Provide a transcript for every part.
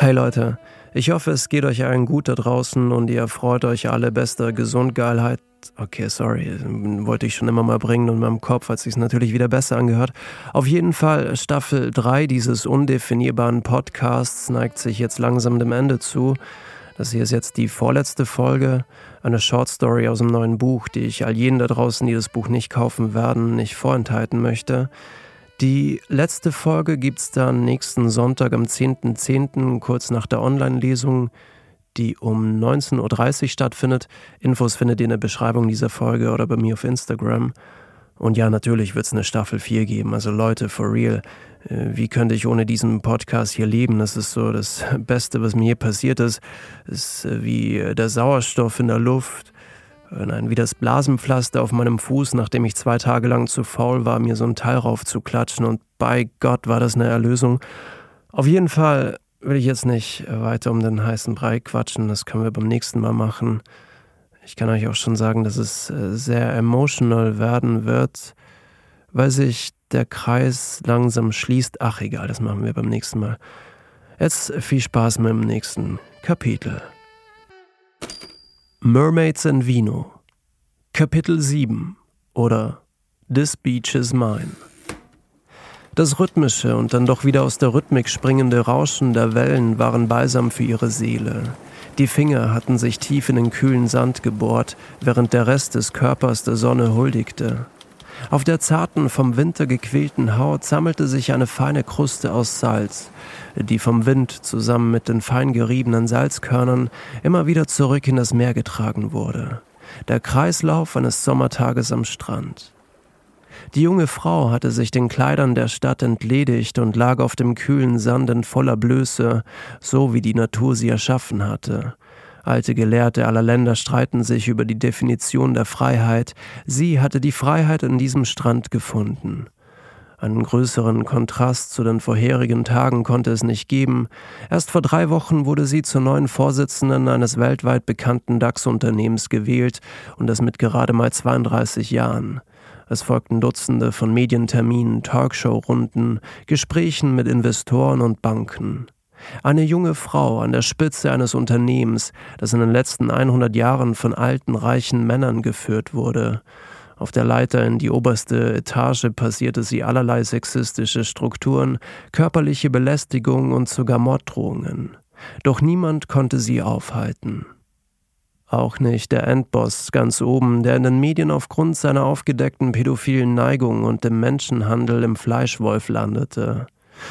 Hey Leute, ich hoffe, es geht euch allen gut da draußen und ihr freut euch alle bester Gesundgeilheit. Okay, sorry, wollte ich schon immer mal bringen und in meinem Kopf hat sich natürlich wieder besser angehört. Auf jeden Fall, Staffel 3 dieses undefinierbaren Podcasts neigt sich jetzt langsam dem Ende zu. Das hier ist jetzt die vorletzte Folge, eine Short Story aus dem neuen Buch, die ich all jenen da draußen, die das Buch nicht kaufen werden, nicht vorenthalten möchte. Die letzte Folge gibt es dann nächsten Sonntag am 10.10., .10., kurz nach der Online-Lesung, die um 19.30 Uhr stattfindet. Infos findet ihr in der Beschreibung dieser Folge oder bei mir auf Instagram. Und ja, natürlich wird es eine Staffel 4 geben. Also Leute, for real, äh, wie könnte ich ohne diesen Podcast hier leben? Das ist so das Beste, was mir passiert ist. Es ist äh, wie der Sauerstoff in der Luft Nein, wie das Blasenpflaster auf meinem Fuß, nachdem ich zwei Tage lang zu faul war, mir so ein Teil raufzuklatschen. Und bei Gott war das eine Erlösung. Auf jeden Fall will ich jetzt nicht weiter um den heißen Brei quatschen. Das können wir beim nächsten Mal machen. Ich kann euch auch schon sagen, dass es äh, sehr emotional werden wird, weil sich der Kreis langsam schließt. Ach egal, das machen wir beim nächsten Mal. Jetzt viel Spaß mit dem nächsten Kapitel. Mermaids and Vino Kapitel 7 oder This Beach is Mine Das rhythmische und dann doch wieder aus der Rhythmik springende Rauschen der Wellen waren balsam für ihre Seele. Die Finger hatten sich tief in den kühlen Sand gebohrt, während der Rest des Körpers der Sonne huldigte. Auf der zarten, vom Winter gequälten Haut sammelte sich eine feine Kruste aus Salz, die vom Wind zusammen mit den fein geriebenen Salzkörnern immer wieder zurück in das Meer getragen wurde. Der Kreislauf eines Sommertages am Strand. Die junge Frau hatte sich den Kleidern der Stadt entledigt und lag auf dem kühlen Sand in voller Blöße, so wie die Natur sie erschaffen hatte. Alte Gelehrte aller Länder streiten sich über die Definition der Freiheit. Sie hatte die Freiheit in diesem Strand gefunden. Einen größeren Kontrast zu den vorherigen Tagen konnte es nicht geben. Erst vor drei Wochen wurde sie zur neuen Vorsitzenden eines weltweit bekannten DAX-Unternehmens gewählt und das mit gerade mal 32 Jahren. Es folgten Dutzende von Medienterminen, Talkshow-Runden, Gesprächen mit Investoren und Banken. Eine junge Frau an der Spitze eines Unternehmens, das in den letzten 100 Jahren von alten, reichen Männern geführt wurde. Auf der Leiter in die oberste Etage passierte sie allerlei sexistische Strukturen, körperliche Belästigung und sogar Morddrohungen. Doch niemand konnte sie aufhalten. Auch nicht der Endboss ganz oben, der in den Medien aufgrund seiner aufgedeckten pädophilen Neigung und dem Menschenhandel im Fleischwolf landete.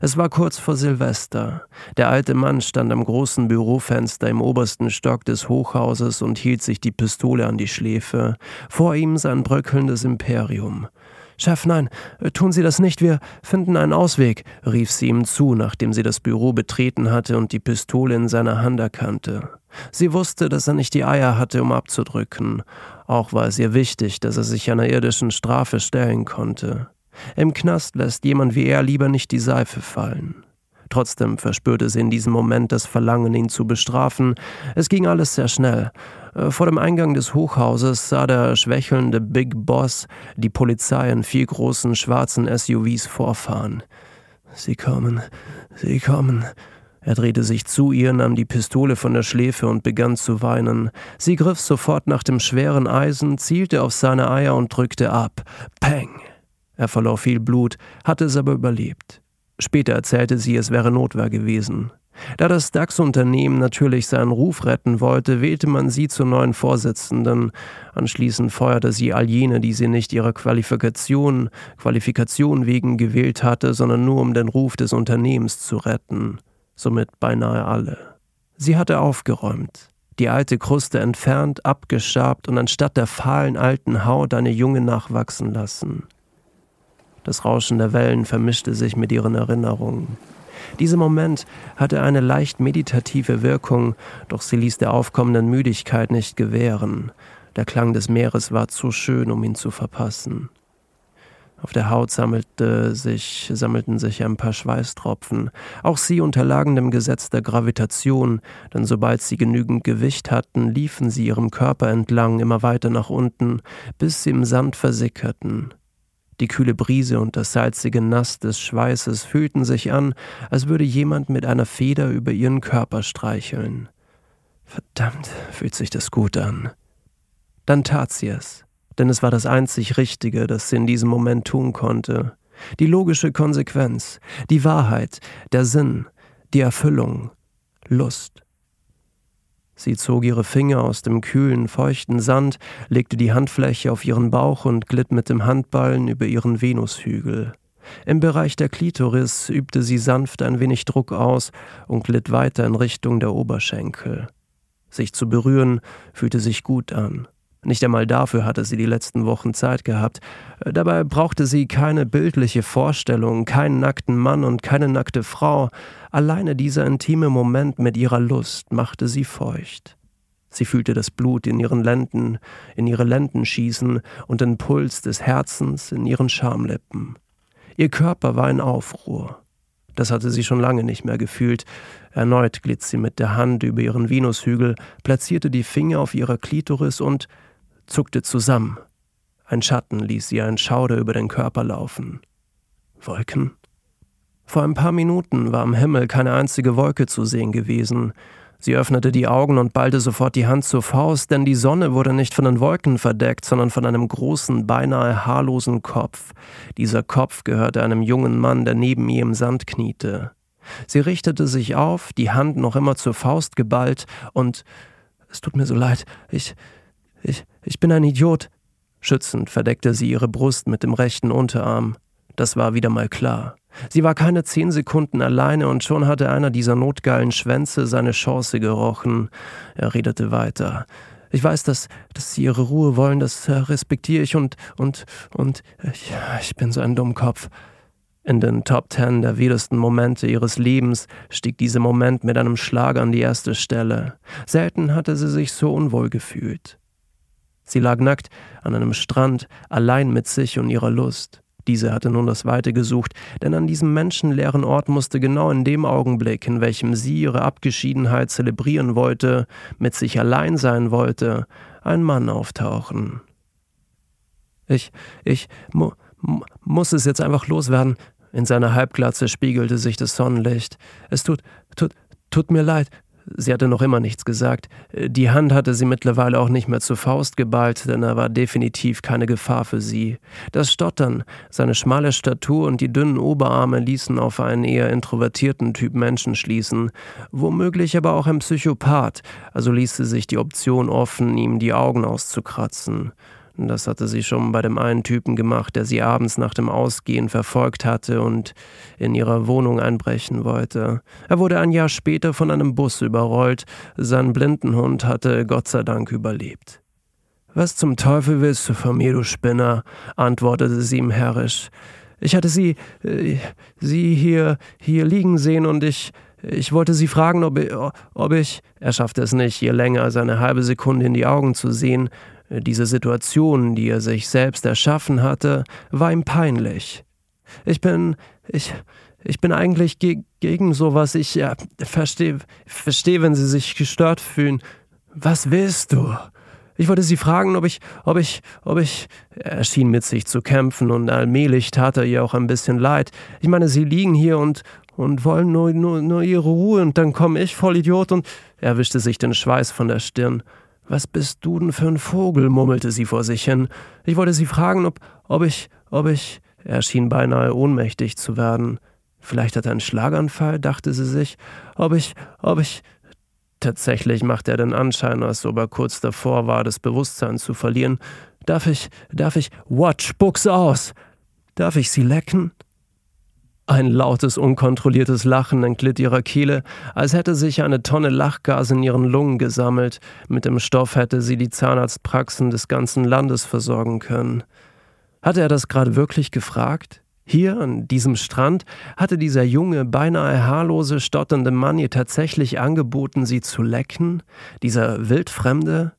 Es war kurz vor Silvester. Der alte Mann stand am großen Bürofenster im obersten Stock des Hochhauses und hielt sich die Pistole an die Schläfe. Vor ihm sein bröckelndes Imperium. Chef, nein, tun Sie das nicht, wir finden einen Ausweg, rief sie ihm zu, nachdem sie das Büro betreten hatte und die Pistole in seiner Hand erkannte. Sie wusste, dass er nicht die Eier hatte, um abzudrücken. Auch war es ihr wichtig, dass er sich einer irdischen Strafe stellen konnte. Im Knast lässt jemand wie er lieber nicht die Seife fallen. Trotzdem verspürte sie in diesem Moment das Verlangen, ihn zu bestrafen. Es ging alles sehr schnell. Äh, vor dem Eingang des Hochhauses sah der schwächelnde Big Boss die Polizei in vier großen schwarzen SUVs vorfahren. Sie kommen, sie kommen. Er drehte sich zu ihr, nahm die Pistole von der Schläfe und begann zu weinen. Sie griff sofort nach dem schweren Eisen, zielte auf seine Eier und drückte ab. Peng! Er verlor viel Blut, hatte es aber überlebt. Später erzählte sie, es wäre Notwehr gewesen. Da das DAX-Unternehmen natürlich seinen Ruf retten wollte, wählte man sie zur neuen Vorsitzenden. Anschließend feuerte sie all jene, die sie nicht ihrer Qualifikation, Qualifikation wegen gewählt hatte, sondern nur um den Ruf des Unternehmens zu retten. Somit beinahe alle. Sie hatte aufgeräumt, die alte Kruste entfernt, abgeschabt und anstatt der fahlen alten Haut eine junge nachwachsen lassen. Das Rauschen der Wellen vermischte sich mit ihren Erinnerungen. Dieser Moment hatte eine leicht meditative Wirkung, doch sie ließ der aufkommenden Müdigkeit nicht gewähren. Der Klang des Meeres war zu schön, um ihn zu verpassen. Auf der Haut sammelte sich, sammelten sich ein paar Schweißtropfen. Auch sie unterlagen dem Gesetz der Gravitation, denn sobald sie genügend Gewicht hatten, liefen sie ihrem Körper entlang immer weiter nach unten, bis sie im Sand versickerten. Die kühle Brise und das salzige Nass des Schweißes fühlten sich an, als würde jemand mit einer Feder über ihren Körper streicheln. Verdammt, fühlt sich das gut an. Dann tat sie es, denn es war das einzig Richtige, das sie in diesem Moment tun konnte. Die logische Konsequenz, die Wahrheit, der Sinn, die Erfüllung, Lust. Sie zog ihre Finger aus dem kühlen, feuchten Sand, legte die Handfläche auf ihren Bauch und glitt mit dem Handballen über ihren Venushügel. Im Bereich der Klitoris übte sie sanft ein wenig Druck aus und glitt weiter in Richtung der Oberschenkel. Sich zu berühren fühlte sich gut an. Nicht einmal dafür hatte sie die letzten Wochen Zeit gehabt. Dabei brauchte sie keine bildliche Vorstellung, keinen nackten Mann und keine nackte Frau. Alleine dieser intime Moment mit ihrer Lust machte sie feucht. Sie fühlte das Blut in ihren Lenden, in ihre Lenden schießen und den Puls des Herzens in ihren Schamlippen. Ihr Körper war in Aufruhr. Das hatte sie schon lange nicht mehr gefühlt. Erneut glitt sie mit der Hand über ihren Venushügel, platzierte die Finger auf ihrer Klitoris und zuckte zusammen. Ein Schatten ließ ihr einen Schauder über den Körper laufen. Wolken? Vor ein paar Minuten war am Himmel keine einzige Wolke zu sehen gewesen. Sie öffnete die Augen und ballte sofort die Hand zur Faust, denn die Sonne wurde nicht von den Wolken verdeckt, sondern von einem großen, beinahe haarlosen Kopf. Dieser Kopf gehörte einem jungen Mann, der neben ihr im Sand kniete. Sie richtete sich auf, die Hand noch immer zur Faust geballt, und es tut mir so leid, ich, ich, ich bin ein Idiot. Schützend verdeckte sie ihre Brust mit dem rechten Unterarm. Das war wieder mal klar. Sie war keine zehn Sekunden alleine und schon hatte einer dieser notgeilen Schwänze seine Chance gerochen. Er redete weiter. Ich weiß, dass, dass Sie Ihre Ruhe wollen, das äh, respektiere ich und, und, und, ich, ich bin so ein Dummkopf. In den Top Ten der wildesten Momente ihres Lebens stieg dieser Moment mit einem Schlag an die erste Stelle. Selten hatte sie sich so unwohl gefühlt. Sie lag nackt an einem Strand, allein mit sich und ihrer Lust. Diese hatte nun das Weite gesucht, denn an diesem menschenleeren Ort musste genau in dem Augenblick, in welchem sie ihre Abgeschiedenheit zelebrieren wollte, mit sich allein sein wollte, ein Mann auftauchen. Ich, ich mu, mu, muss es jetzt einfach loswerden. In seiner Halbglatze spiegelte sich das Sonnenlicht. Es tut, tut, tut mir leid. Sie hatte noch immer nichts gesagt. Die Hand hatte sie mittlerweile auch nicht mehr zur Faust geballt, denn er war definitiv keine Gefahr für sie. Das Stottern, seine schmale Statur und die dünnen Oberarme ließen auf einen eher introvertierten Typ Menschen schließen, womöglich aber auch ein Psychopath, also ließ sie sich die Option offen, ihm die Augen auszukratzen. Das hatte sie schon bei dem einen Typen gemacht, der sie abends nach dem Ausgehen verfolgt hatte und in ihrer Wohnung einbrechen wollte. Er wurde ein Jahr später von einem Bus überrollt. Sein Blindenhund hatte Gott sei Dank überlebt. Was zum Teufel willst du von mir, du Spinner? antwortete sie ihm herrisch. Ich hatte sie, äh, sie hier, hier liegen sehen und ich, ich wollte sie fragen, ob ob ich. Er schaffte es nicht, ihr länger als eine halbe Sekunde in die Augen zu sehen. Diese Situation, die er sich selbst erschaffen hatte, war ihm peinlich. Ich bin, ich, ich bin eigentlich ge gegen sowas. Ich ja, verstehe, verstehe, wenn Sie sich gestört fühlen. Was willst du? Ich wollte Sie fragen, ob ich, ob ich, ob ich. Er schien mit sich zu kämpfen und allmählich tat er ihr auch ein bisschen leid. Ich meine, Sie liegen hier und, und wollen nur, nur, nur Ihre Ruhe und dann komme ich, voll Idiot, und er wischte sich den Schweiß von der Stirn. Was bist du denn für ein Vogel? murmelte sie vor sich hin. Ich wollte sie fragen, ob, ob ich, ob ich. Er schien beinahe ohnmächtig zu werden. Vielleicht hat er einen Schlaganfall, dachte sie sich. Ob ich, ob ich. Tatsächlich machte er den Anschein, als ob er kurz davor war, das Bewusstsein zu verlieren. Darf ich, darf ich. Watch, Buchs aus! Darf ich sie lecken? Ein lautes, unkontrolliertes Lachen entglitt ihrer Kehle, als hätte sich eine Tonne Lachgas in ihren Lungen gesammelt. Mit dem Stoff hätte sie die Zahnarztpraxen des ganzen Landes versorgen können. Hatte er das gerade wirklich gefragt? Hier, an diesem Strand, hatte dieser junge, beinahe haarlose, stotternde Mann ihr tatsächlich angeboten, sie zu lecken? Dieser Wildfremde?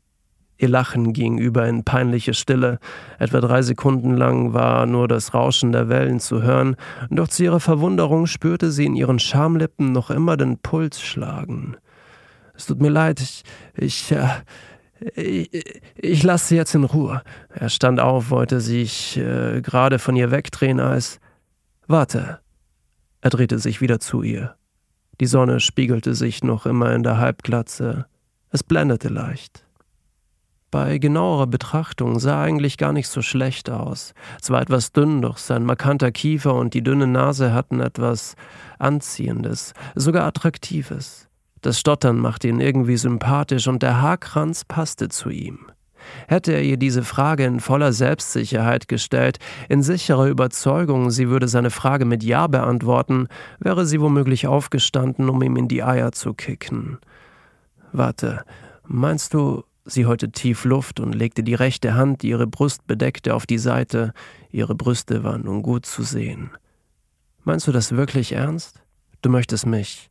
Ihr Lachen ging über in peinliche Stille. Etwa drei Sekunden lang war nur das Rauschen der Wellen zu hören, doch zu ihrer Verwunderung spürte sie in ihren Schamlippen noch immer den Puls schlagen. Es tut mir leid, ich, ich, äh, ich, ich lasse sie jetzt in Ruhe. Er stand auf, wollte sich äh, gerade von ihr wegdrehen, als. Warte. Er drehte sich wieder zu ihr. Die Sonne spiegelte sich noch immer in der Halbglatze. Es blendete leicht. Bei genauerer Betrachtung sah er eigentlich gar nicht so schlecht aus. Zwar etwas dünn, doch sein markanter Kiefer und die dünne Nase hatten etwas Anziehendes, sogar Attraktives. Das Stottern machte ihn irgendwie sympathisch und der Haarkranz passte zu ihm. Hätte er ihr diese Frage in voller Selbstsicherheit gestellt, in sicherer Überzeugung, sie würde seine Frage mit Ja beantworten, wäre sie womöglich aufgestanden, um ihm in die Eier zu kicken. Warte, meinst du, sie holte tief Luft und legte die rechte Hand, die ihre Brust bedeckte, auf die Seite, ihre Brüste waren nun gut zu sehen. Meinst du das wirklich ernst? Du möchtest mich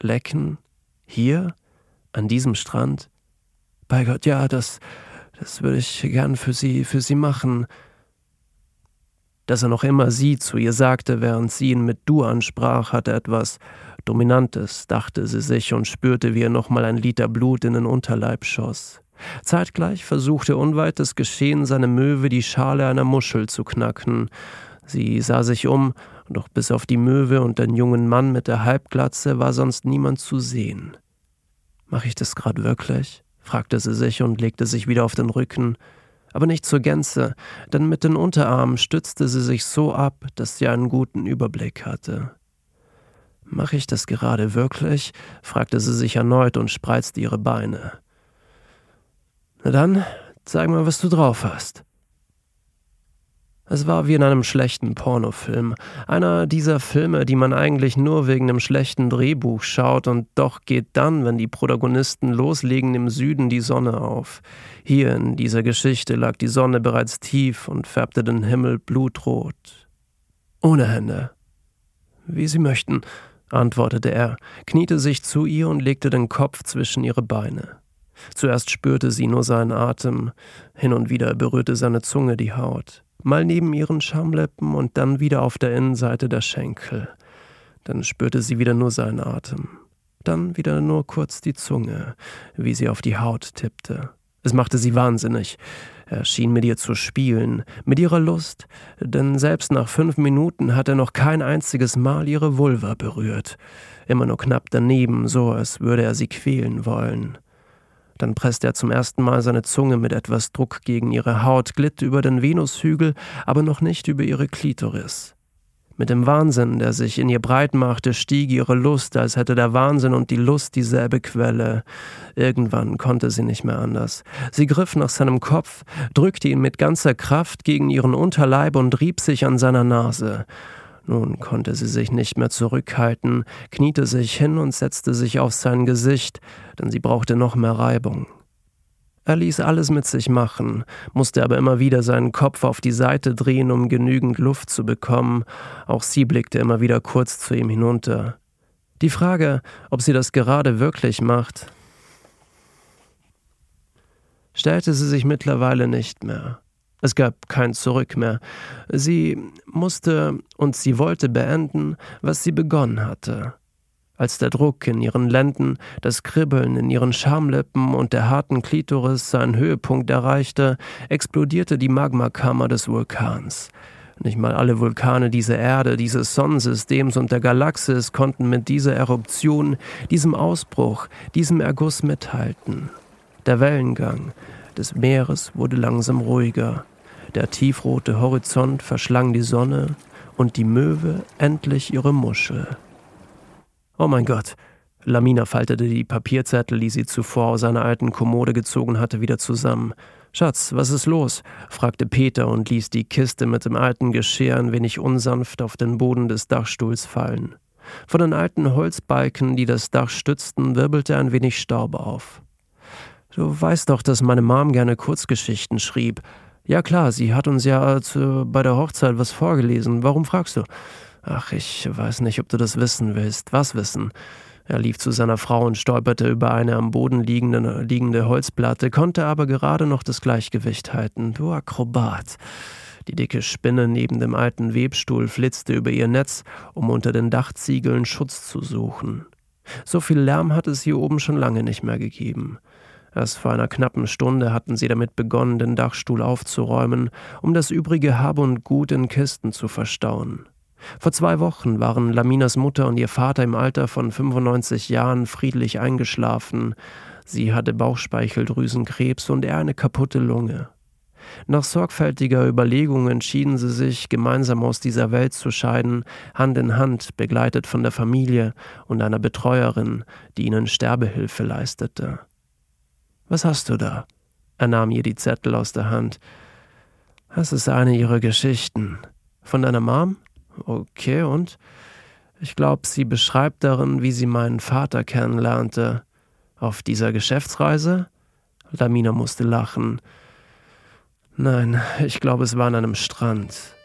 lecken? Hier? An diesem Strand? Bei Gott, ja, das, das würde ich gern für Sie, für Sie machen. Dass er noch immer sie zu ihr sagte, während sie ihn mit du ansprach, hatte etwas Dominantes, dachte sie sich und spürte, wie er nochmal ein Liter Blut in den Unterleib schoss. Zeitgleich versuchte unweit des Geschehen seine Möwe die Schale einer Muschel zu knacken. Sie sah sich um, doch bis auf die Möwe und den jungen Mann mit der Halbglatze war sonst niemand zu sehen. Mach ich das grad wirklich? fragte sie sich und legte sich wieder auf den Rücken, aber nicht zur Gänze, denn mit den Unterarmen stützte sie sich so ab, dass sie einen guten Überblick hatte. Mach ich das gerade wirklich? fragte sie sich erneut und spreizte ihre Beine. Na dann, zeig mal, was du drauf hast. Es war wie in einem schlechten Pornofilm. Einer dieser Filme, die man eigentlich nur wegen einem schlechten Drehbuch schaut und doch geht dann, wenn die Protagonisten loslegen, im Süden die Sonne auf. Hier in dieser Geschichte lag die Sonne bereits tief und färbte den Himmel blutrot. Ohne Hände. Wie Sie möchten, antwortete er, kniete sich zu ihr und legte den Kopf zwischen ihre Beine. Zuerst spürte sie nur seinen Atem, hin und wieder berührte seine Zunge die Haut mal neben ihren Schamlippen und dann wieder auf der Innenseite der Schenkel. Dann spürte sie wieder nur seinen Atem. Dann wieder nur kurz die Zunge, wie sie auf die Haut tippte. Es machte sie wahnsinnig. Er schien mit ihr zu spielen, mit ihrer Lust, denn selbst nach fünf Minuten hat er noch kein einziges Mal ihre Vulva berührt. Immer nur knapp daneben, so als würde er sie quälen wollen. Dann presste er zum ersten Mal seine Zunge mit etwas Druck gegen ihre Haut, glitt über den Venushügel, aber noch nicht über ihre Klitoris. Mit dem Wahnsinn, der sich in ihr breit machte, stieg ihre Lust, als hätte der Wahnsinn und die Lust dieselbe Quelle. Irgendwann konnte sie nicht mehr anders. Sie griff nach seinem Kopf, drückte ihn mit ganzer Kraft gegen ihren Unterleib und rieb sich an seiner Nase. Nun konnte sie sich nicht mehr zurückhalten, kniete sich hin und setzte sich auf sein Gesicht, denn sie brauchte noch mehr Reibung. Er ließ alles mit sich machen, musste aber immer wieder seinen Kopf auf die Seite drehen, um genügend Luft zu bekommen. Auch sie blickte immer wieder kurz zu ihm hinunter. Die Frage, ob sie das gerade wirklich macht, stellte sie sich mittlerweile nicht mehr. Es gab kein Zurück mehr. Sie musste und sie wollte beenden, was sie begonnen hatte. Als der Druck in ihren Lenden, das Kribbeln in ihren Schamlippen und der harten Klitoris seinen Höhepunkt erreichte, explodierte die Magmakammer des Vulkans. Nicht mal alle Vulkane dieser Erde, dieses Sonnensystems und der Galaxis konnten mit dieser Eruption, diesem Ausbruch, diesem Erguss mithalten. Der Wellengang, des Meeres wurde langsam ruhiger. Der tiefrote Horizont verschlang die Sonne und die Möwe endlich ihre Muschel. Oh mein Gott! Lamina faltete die Papierzettel, die sie zuvor aus einer alten Kommode gezogen hatte, wieder zusammen. Schatz, was ist los? fragte Peter und ließ die Kiste mit dem alten Geschirr ein wenig unsanft auf den Boden des Dachstuhls fallen. Von den alten Holzbalken, die das Dach stützten, wirbelte ein wenig Staub auf. Du weißt doch, dass meine Mom gerne Kurzgeschichten schrieb. Ja klar, sie hat uns ja zu, bei der Hochzeit was vorgelesen. Warum fragst du? Ach, ich weiß nicht, ob du das wissen willst. Was wissen? Er lief zu seiner Frau und stolperte über eine am Boden liegende, liegende Holzplatte, konnte aber gerade noch das Gleichgewicht halten. Du Akrobat. Die dicke Spinne neben dem alten Webstuhl flitzte über ihr Netz, um unter den Dachziegeln Schutz zu suchen. So viel Lärm hatte es hier oben schon lange nicht mehr gegeben. Erst vor einer knappen Stunde hatten sie damit begonnen, den Dachstuhl aufzuräumen, um das übrige Hab und Gut in Kisten zu verstauen. Vor zwei Wochen waren Laminas Mutter und ihr Vater im Alter von 95 Jahren friedlich eingeschlafen. Sie hatte Bauchspeicheldrüsenkrebs und er eine kaputte Lunge. Nach sorgfältiger Überlegung entschieden sie sich, gemeinsam aus dieser Welt zu scheiden, Hand in Hand, begleitet von der Familie und einer Betreuerin, die ihnen Sterbehilfe leistete. Was hast du da? Er nahm ihr die Zettel aus der Hand. Das ist eine ihrer Geschichten. Von deiner Mom? Okay, und? Ich glaube, sie beschreibt darin, wie sie meinen Vater kennenlernte. Auf dieser Geschäftsreise? Lamina musste lachen. Nein, ich glaube, es war an einem Strand.